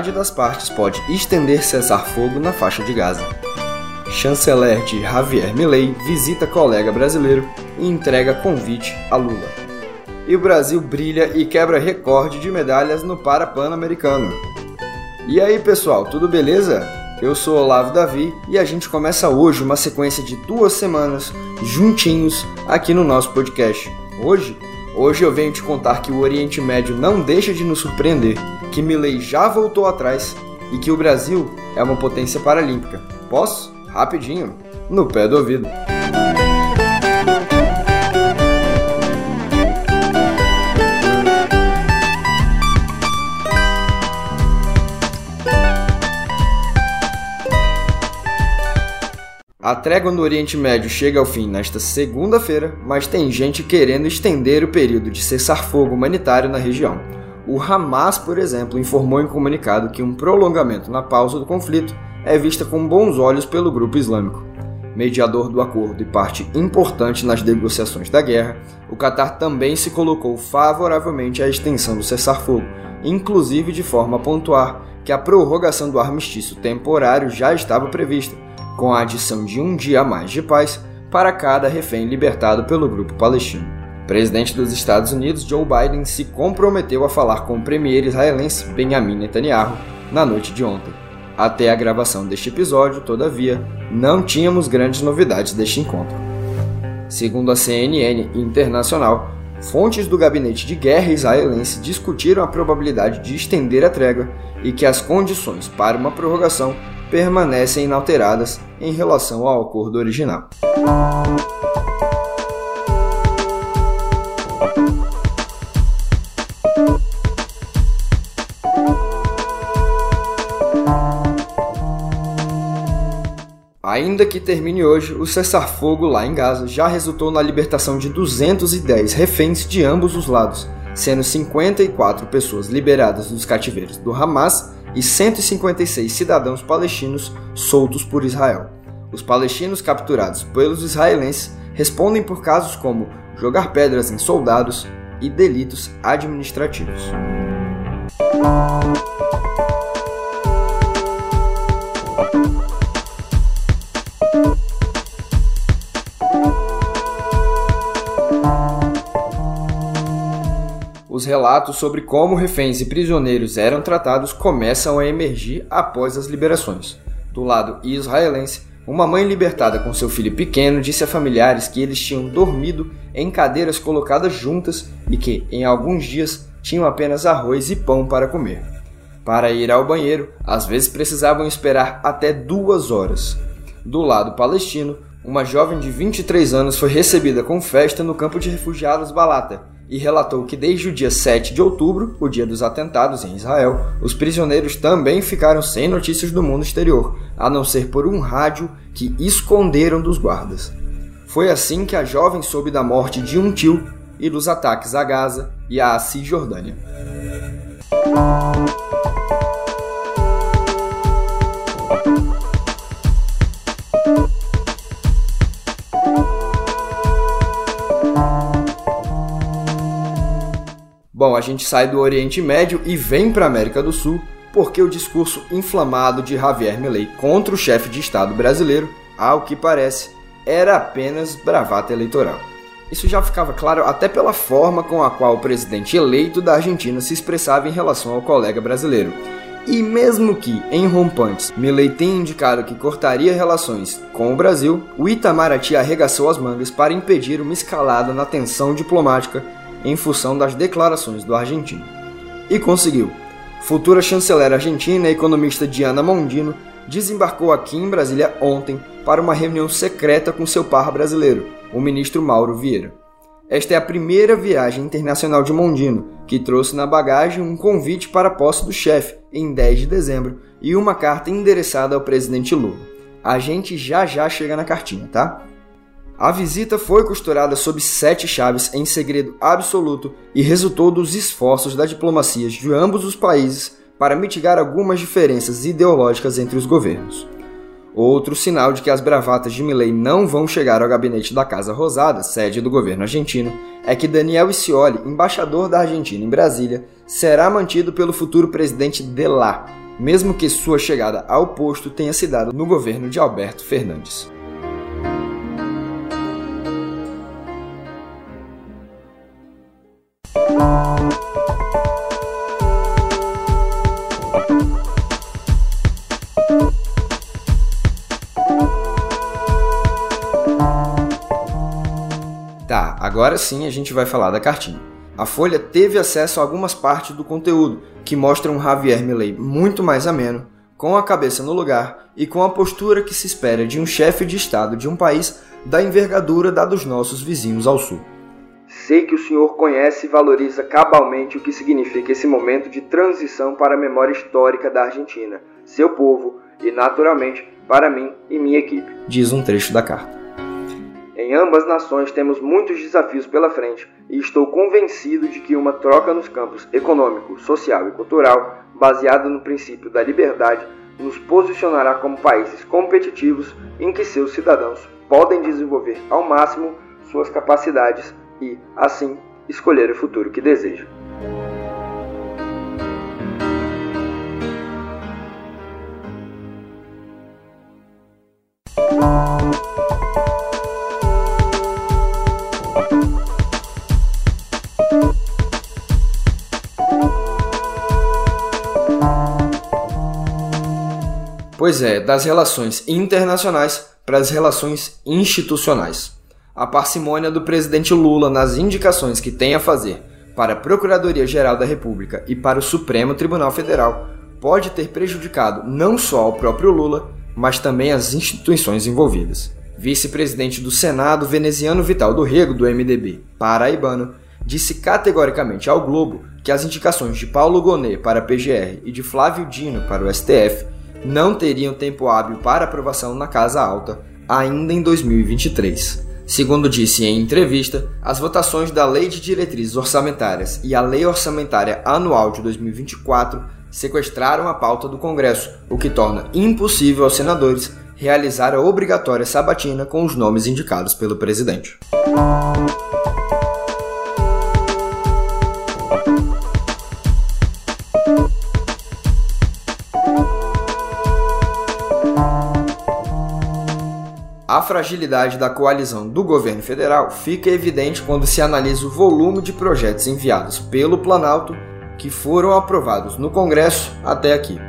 metade das partes pode estender cessar-fogo na faixa de Gaza. Chanceler de Javier Milei visita colega brasileiro e entrega convite a Lula. E o Brasil brilha e quebra recorde de medalhas no Parapan-Americano. E aí, pessoal, tudo beleza? Eu sou Olavo Davi e a gente começa hoje uma sequência de duas semanas juntinhos aqui no nosso podcast. Hoje, hoje eu venho te contar que o Oriente Médio não deixa de nos surpreender, que Milley já voltou atrás e que o Brasil é uma potência paralímpica. Posso? Rapidinho, no pé do ouvido. A trégua no Oriente Médio chega ao fim nesta segunda-feira, mas tem gente querendo estender o período de cessar-fogo humanitário na região. O Hamas, por exemplo, informou em comunicado que um prolongamento na pausa do conflito é vista com bons olhos pelo grupo islâmico. Mediador do acordo e parte importante nas negociações da guerra, o Catar também se colocou favoravelmente à extensão do cessar-fogo, inclusive de forma a pontuar que a prorrogação do armistício temporário já estava prevista com a adição de um dia a mais de paz para cada refém libertado pelo grupo palestino. Presidente dos Estados Unidos, Joe Biden, se comprometeu a falar com o premier israelense Benjamin Netanyahu na noite de ontem. Até a gravação deste episódio, todavia, não tínhamos grandes novidades deste encontro. Segundo a CNN Internacional, fontes do gabinete de guerra israelense discutiram a probabilidade de estender a trégua e que as condições para uma prorrogação permanecem inalteradas em relação ao acordo original. Ainda que termine hoje, o cessar-fogo lá em Gaza já resultou na libertação de 210 reféns de ambos os lados, sendo 54 pessoas liberadas dos cativeiros do Hamas e 156 cidadãos palestinos soltos por Israel. Os palestinos capturados pelos israelenses respondem por casos como jogar pedras em soldados e delitos administrativos. Os relatos sobre como reféns e prisioneiros eram tratados começam a emergir após as liberações. Do lado israelense, uma mãe libertada com seu filho pequeno disse a familiares que eles tinham dormido em cadeiras colocadas juntas e que, em alguns dias, tinham apenas arroz e pão para comer. Para ir ao banheiro, às vezes precisavam esperar até duas horas. Do lado palestino, uma jovem de 23 anos foi recebida com festa no campo de refugiados Balata e relatou que desde o dia 7 de outubro, o dia dos atentados em Israel, os prisioneiros também ficaram sem notícias do mundo exterior, a não ser por um rádio que esconderam dos guardas. Foi assim que a jovem soube da morte de um tio e dos ataques a Gaza e à Cisjordânia. Bom, a gente sai do Oriente Médio e vem para a América do Sul porque o discurso inflamado de Javier Milei contra o chefe de Estado brasileiro, ao que parece, era apenas bravata eleitoral. Isso já ficava claro até pela forma com a qual o presidente eleito da Argentina se expressava em relação ao colega brasileiro. E mesmo que, em rompantes, Milei tenha indicado que cortaria relações com o Brasil, o Itamaraty arregaçou as mangas para impedir uma escalada na tensão diplomática em função das declarações do argentino. E conseguiu. Futura chanceler argentina e economista Diana Mondino desembarcou aqui em Brasília ontem para uma reunião secreta com seu par brasileiro, o ministro Mauro Vieira. Esta é a primeira viagem internacional de Mondino, que trouxe na bagagem um convite para a posse do chefe em 10 de dezembro e uma carta endereçada ao presidente Lula. A gente já já chega na cartinha, tá? A visita foi costurada sob sete chaves em segredo absoluto e resultou dos esforços da diplomacia de ambos os países para mitigar algumas diferenças ideológicas entre os governos. Outro sinal de que as bravatas de Milley não vão chegar ao gabinete da Casa Rosada, sede do governo argentino, é que Daniel Scioli, embaixador da Argentina em Brasília, será mantido pelo futuro presidente de lá, mesmo que sua chegada ao posto tenha se dado no governo de Alberto Fernandes. Tá, agora sim a gente vai falar da cartinha. A Folha teve acesso a algumas partes do conteúdo que mostram Javier Milei muito mais ameno, com a cabeça no lugar e com a postura que se espera de um chefe de Estado de um país da envergadura da dos nossos vizinhos ao sul. Sei que o senhor conhece e valoriza cabalmente o que significa esse momento de transição para a memória histórica da Argentina, seu povo e, naturalmente, para mim e minha equipe, diz um trecho da carta. Em ambas nações temos muitos desafios pela frente e estou convencido de que uma troca nos campos econômico, social e cultural, baseada no princípio da liberdade, nos posicionará como países competitivos em que seus cidadãos podem desenvolver ao máximo suas capacidades e, assim, escolher o futuro que desejam. Pois é, das relações internacionais para as relações institucionais. A parcimônia do presidente Lula nas indicações que tem a fazer para a Procuradoria-Geral da República e para o Supremo Tribunal Federal pode ter prejudicado não só o próprio Lula, mas também as instituições envolvidas. Vice-presidente do Senado veneziano Vital do Rego, do MDB, paraibano, disse categoricamente ao Globo que as indicações de Paulo Gonet para a PGR e de Flávio Dino para o STF não teriam tempo hábil para aprovação na Casa Alta ainda em 2023. Segundo disse em entrevista, as votações da Lei de Diretrizes Orçamentárias e a Lei Orçamentária Anual de 2024 sequestraram a pauta do Congresso, o que torna impossível aos senadores realizar a obrigatória sabatina com os nomes indicados pelo presidente. A fragilidade da coalizão do governo federal fica evidente quando se analisa o volume de projetos enviados pelo Planalto que foram aprovados no Congresso até aqui.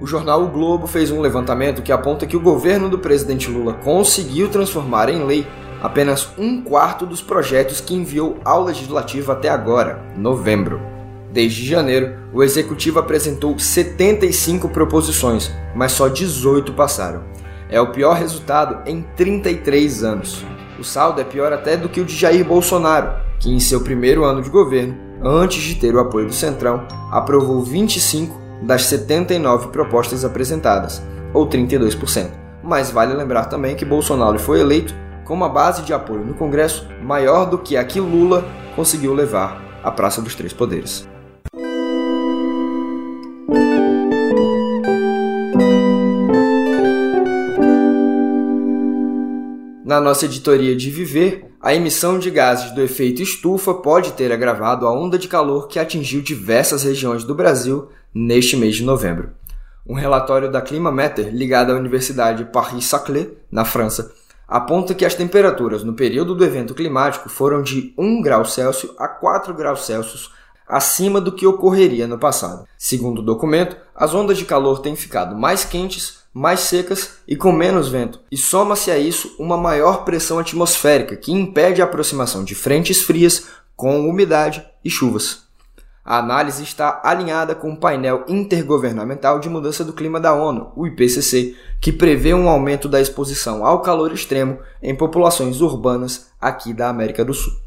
O jornal O Globo fez um levantamento que aponta que o governo do presidente Lula conseguiu transformar em lei apenas um quarto dos projetos que enviou ao legislativo até agora, novembro. Desde janeiro, o executivo apresentou 75 proposições, mas só 18 passaram. É o pior resultado em 33 anos. O saldo é pior até do que o de Jair Bolsonaro, que em seu primeiro ano de governo, antes de ter o apoio do Centrão, aprovou 25 das 79 propostas apresentadas, ou 32%. Mas vale lembrar também que Bolsonaro foi eleito com uma base de apoio no Congresso maior do que a que Lula conseguiu levar à Praça dos Três Poderes. Na nossa editoria de Viver, a emissão de gases do efeito estufa pode ter agravado a onda de calor que atingiu diversas regiões do Brasil neste mês de novembro. Um relatório da Climameter, ligado à Universidade Paris-Saclay, na França, aponta que as temperaturas no período do evento climático foram de 1 grau Celsius a 4 graus Celsius acima do que ocorreria no passado. Segundo o documento, as ondas de calor têm ficado mais quentes mais secas e com menos vento, e soma-se a isso uma maior pressão atmosférica que impede a aproximação de frentes frias com umidade e chuvas. A análise está alinhada com o painel intergovernamental de mudança do clima da ONU, o IPCC, que prevê um aumento da exposição ao calor extremo em populações urbanas aqui da América do Sul.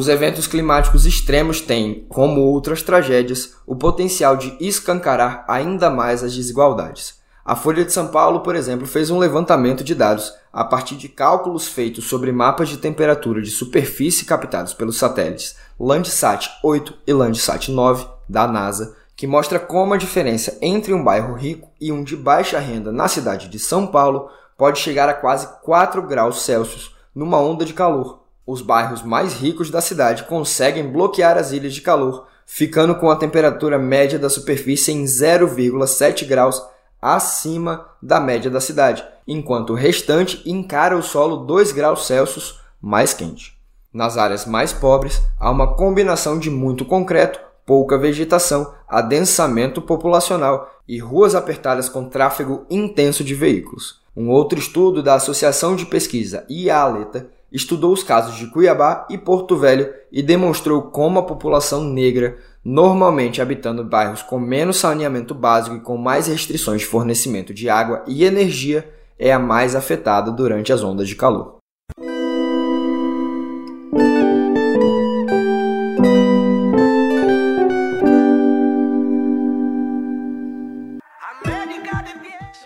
Os eventos climáticos extremos têm, como outras tragédias, o potencial de escancarar ainda mais as desigualdades. A Folha de São Paulo, por exemplo, fez um levantamento de dados a partir de cálculos feitos sobre mapas de temperatura de superfície captados pelos satélites Landsat 8 e Landsat 9 da NASA, que mostra como a diferença entre um bairro rico e um de baixa renda na cidade de São Paulo pode chegar a quase 4 graus Celsius numa onda de calor Os bairros mais ricos da cidade conseguem bloquear as ilhas de calor, ficando com a temperatura média da superfície em 0,7 graus acima da média da cidade, enquanto o restante encara o solo 2 graus Celsius mais quente. Nas áreas mais pobres, há uma combinação de muito concreto, pouca vegetação, adensamento populacional e ruas apertadas com tráfego intenso de veículos. Um outro estudo da Associação de Pesquisa IALETA estudou os casos de Cuiabá e Porto Velho e demonstrou como a população negra, normalmente habitando bairros com menos saneamento básico e com mais restrições de fornecimento de água e energia, é a mais afetada durante as ondas de calor.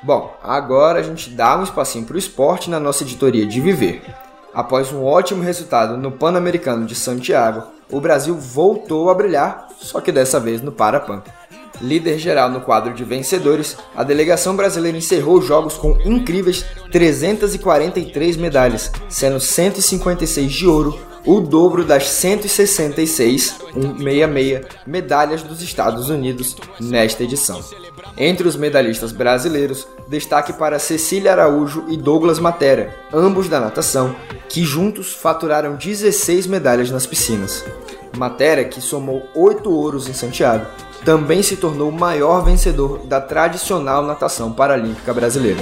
Bom, agora a gente dá um espacinho para o esporte na nossa editoria de Viver. Após um ótimo resultado no Pan-Americano de Santiago, o Brasil voltou a brilhar, só que dessa vez no Parapan. Líder geral no quadro de vencedores, a delegação brasileira encerrou os jogos com incríveis 343 medalhas, sendo 156 de ouro, o dobro das 166, 166 medalhas dos Estados Unidos nesta edição. Entre os medalhistas brasileiros, destaque para Cecília Araújo e Douglas Matera, ambos da natação, que juntos faturaram 16 medalhas nas piscinas. Matera, que somou 8 ouros em Santiago, também se tornou o maior vencedor da tradicional natação paralímpica brasileira.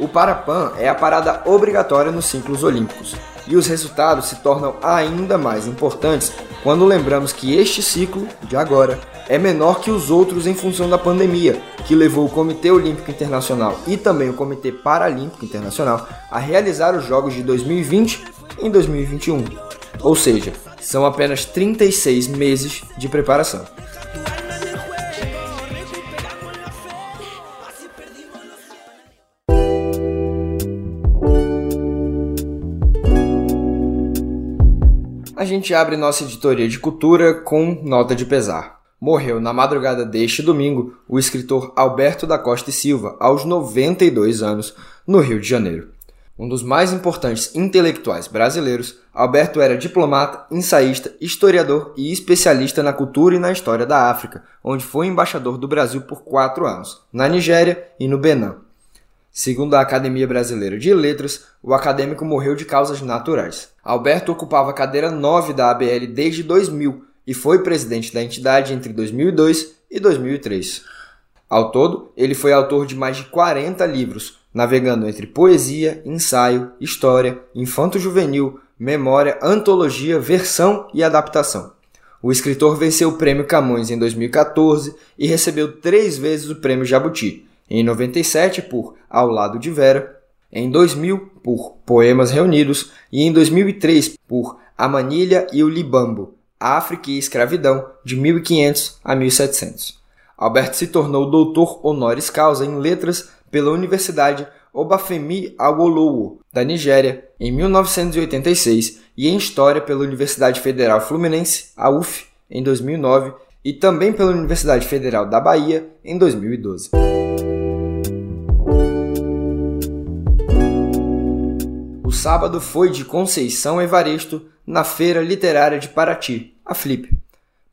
O Parapan é a parada obrigatória nos ciclos olímpicos, e os resultados se tornam ainda mais importantes quando lembramos que este ciclo, de agora, é menor que os outros em função da pandemia, que levou o Comitê Olímpico Internacional e também o Comitê Paralímpico Internacional a realizar os Jogos de 2020 em 2021. Ou seja, são apenas 36 meses de preparação. A gente abre nossa editoria de cultura com nota de pesar morreu na madrugada deste domingo o escritor Alberto da Costa e Silva, aos 92 anos, no Rio de Janeiro. Um dos mais importantes intelectuais brasileiros, Alberto era diplomata, ensaísta, historiador e especialista na cultura e na história da África, onde foi embaixador do Brasil por quatro anos, na Nigéria e no Benin. Segundo a Academia Brasileira de Letras, o acadêmico morreu de causas naturais. Alberto ocupava a cadeira 9 da ABL desde 2000 e foi presidente da entidade entre 2002 e 2003. Ao todo, ele foi autor de mais de 40 livros, navegando entre poesia, ensaio, história, infanto-juvenil, memória, antologia, versão e adaptação. O escritor venceu o Prêmio Camões em 2014 e recebeu três vezes o Prêmio Jabuti, em 97 por Ao Lado de Vera, em 2000 por Poemas Reunidos e em 2003 por A Manilha e o Libambo, África e Escravidão, de 1500 a 1700. Alberto se tornou doutor honoris causa em letras pela Universidade Obafemi Awolowo, da Nigéria, em 1986 e em História pela Universidade Federal Fluminense, a UF, em 2009 e também pela Universidade Federal da Bahia, em 2012. O sábado foi de Conceição Evaristo na Feira Literária de Paraty, a Flip,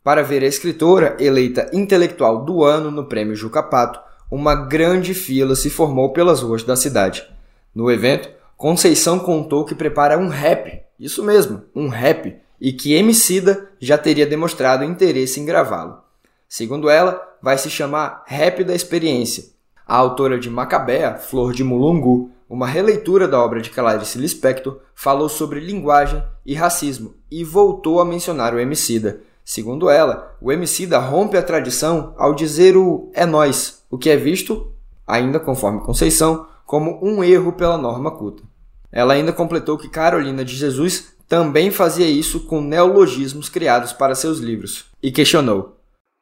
para ver a escritora eleita intelectual do ano no Prêmio Juca Pato, uma grande fila se formou pelas ruas da cidade. No evento, Conceição contou que prepara um rap, isso mesmo, um rap, e que Emicida já teria demonstrado interesse em gravá-lo. Segundo ela, vai se chamar Rap da Experiência. A autora de Macabea, Flor de Mulungu, uma releitura da obra de Clarice Lispector, falou sobre linguagem e racismo e voltou a mencionar o Emicida. Segundo ela, o Emicida rompe a tradição ao dizer o é nós, o que é visto, ainda conforme Conceição, como um erro pela norma culta. Ela ainda completou que Carolina de Jesus também fazia isso com neologismos criados para seus livros e questionou: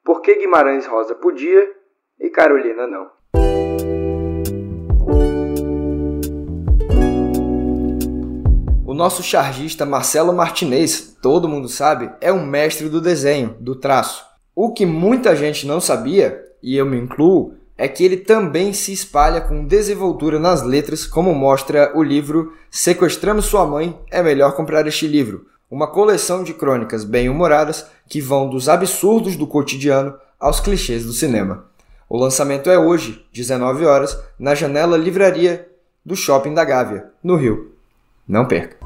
por que Guimarães Rosa podia e Carolina não? Nosso chargista Marcelo Martinez, todo mundo sabe, é um mestre do desenho, do traço. O que muita gente não sabia, e eu me incluo, é que ele também se espalha com desenvoltura nas letras, como mostra o livro Sequestramos Sua Mãe, é melhor comprar este livro, uma coleção de crônicas bem-humoradas que vão dos absurdos do cotidiano aos clichês do cinema. O lançamento é hoje, 19 horas, na Janela Livraria do Shopping da Gávea, no Rio. Não perca!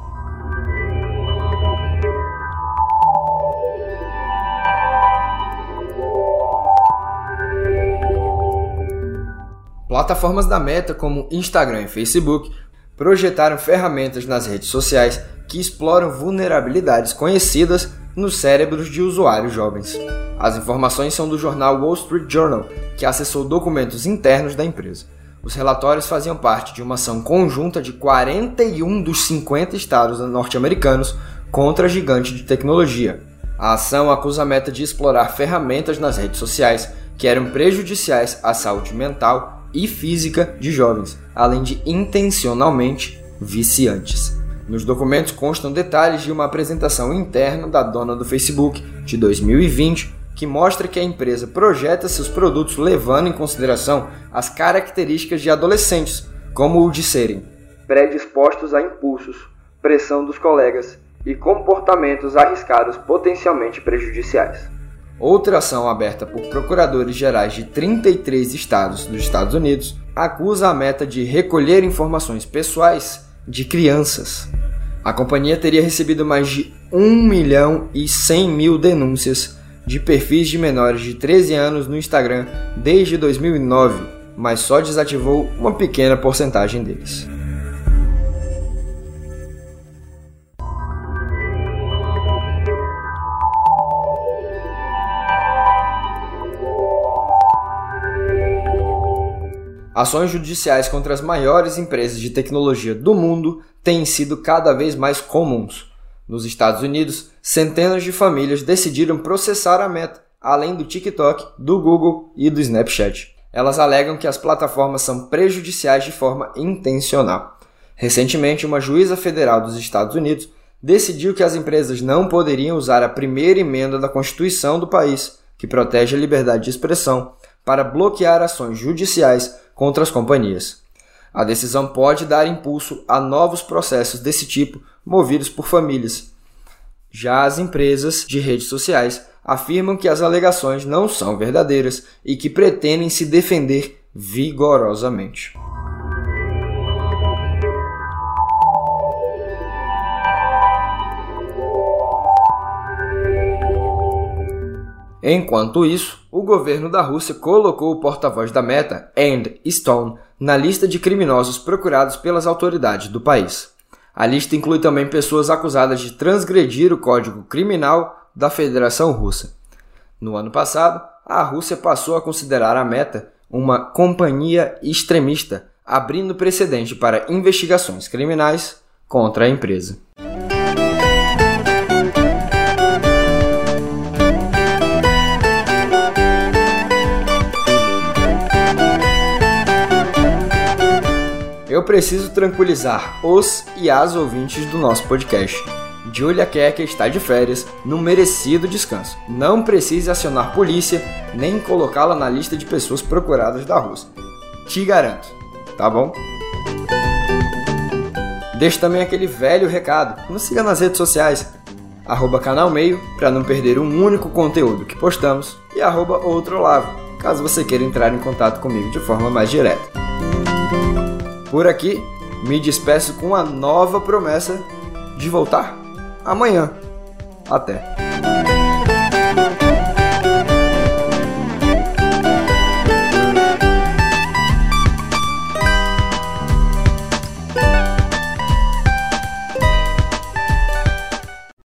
Plataformas da Meta, como Instagram e Facebook, projetaram ferramentas nas redes sociais que exploram vulnerabilidades conhecidas nos cérebros de usuários jovens. As informações são do jornal Wall Street Journal, que acessou documentos internos da empresa. Os relatórios faziam parte de uma ação conjunta de 41 dos 50 estados norte-americanos contra a gigante de tecnologia. A ação acusa a meta de explorar ferramentas nas redes sociais que eram prejudiciais à saúde mental e física de jovens, além de intencionalmente viciantes. Nos documentos constam detalhes de uma apresentação interna da dona do Facebook de 2020 que mostra que a empresa projeta seus produtos levando em consideração as características de adolescentes, como o de serem predispostos a impulsos, pressão dos colegas e comportamentos arriscados potencialmente prejudiciais. Outra ação aberta por procuradores gerais de 33 estados dos Estados Unidos acusa a meta de recolher informações pessoais de crianças. A companhia teria recebido mais de 1 milhão e 100 mil denúncias de perfis de menores de 13 anos no Instagram desde 2009, mas só desativou uma pequena porcentagem deles. Ações judiciais contra as maiores empresas de tecnologia do mundo têm sido cada vez mais comuns. Nos Estados Unidos, centenas de famílias decidiram processar a Meta, além do TikTok, do Google e do Snapchat. Elas alegam que as plataformas são prejudiciais de forma intencional. Recentemente, uma juíza federal dos Estados Unidos decidiu que as empresas não poderiam usar a primeira emenda da Constituição do país, que protege a liberdade de expressão, para bloquear ações judiciais contra as companhias. A decisão pode dar impulso a novos processos desse tipo movidos por famílias. Já as empresas de redes sociais afirmam que as alegações não são verdadeiras e que pretendem se defender vigorosamente. Enquanto isso, o governo da Rússia colocou o porta-voz da Meta, And Stone, na lista de criminosos procurados pelas autoridades do país. A lista inclui também pessoas acusadas de transgredir o Código Criminal da Federação Russa. No ano passado, a Rússia passou a considerar a Meta uma companhia extremista, abrindo precedente para investigações criminais contra a empresa. Eu preciso tranquilizar os e as ouvintes do nosso podcast. Julia Kecker está de férias, no merecido descanso. Não precise acionar polícia, nem colocá-la na lista de pessoas procuradas da Rússia. Te garanto, tá bom? Deixe também aquele velho recado. Nos siga nas redes sociais. Arroba canal meio, para não perder um único conteúdo que postamos. E arroba outro caso você queira entrar em contato comigo de forma mais direta. Por aqui, me despeço com a nova promessa de voltar amanhã. Até!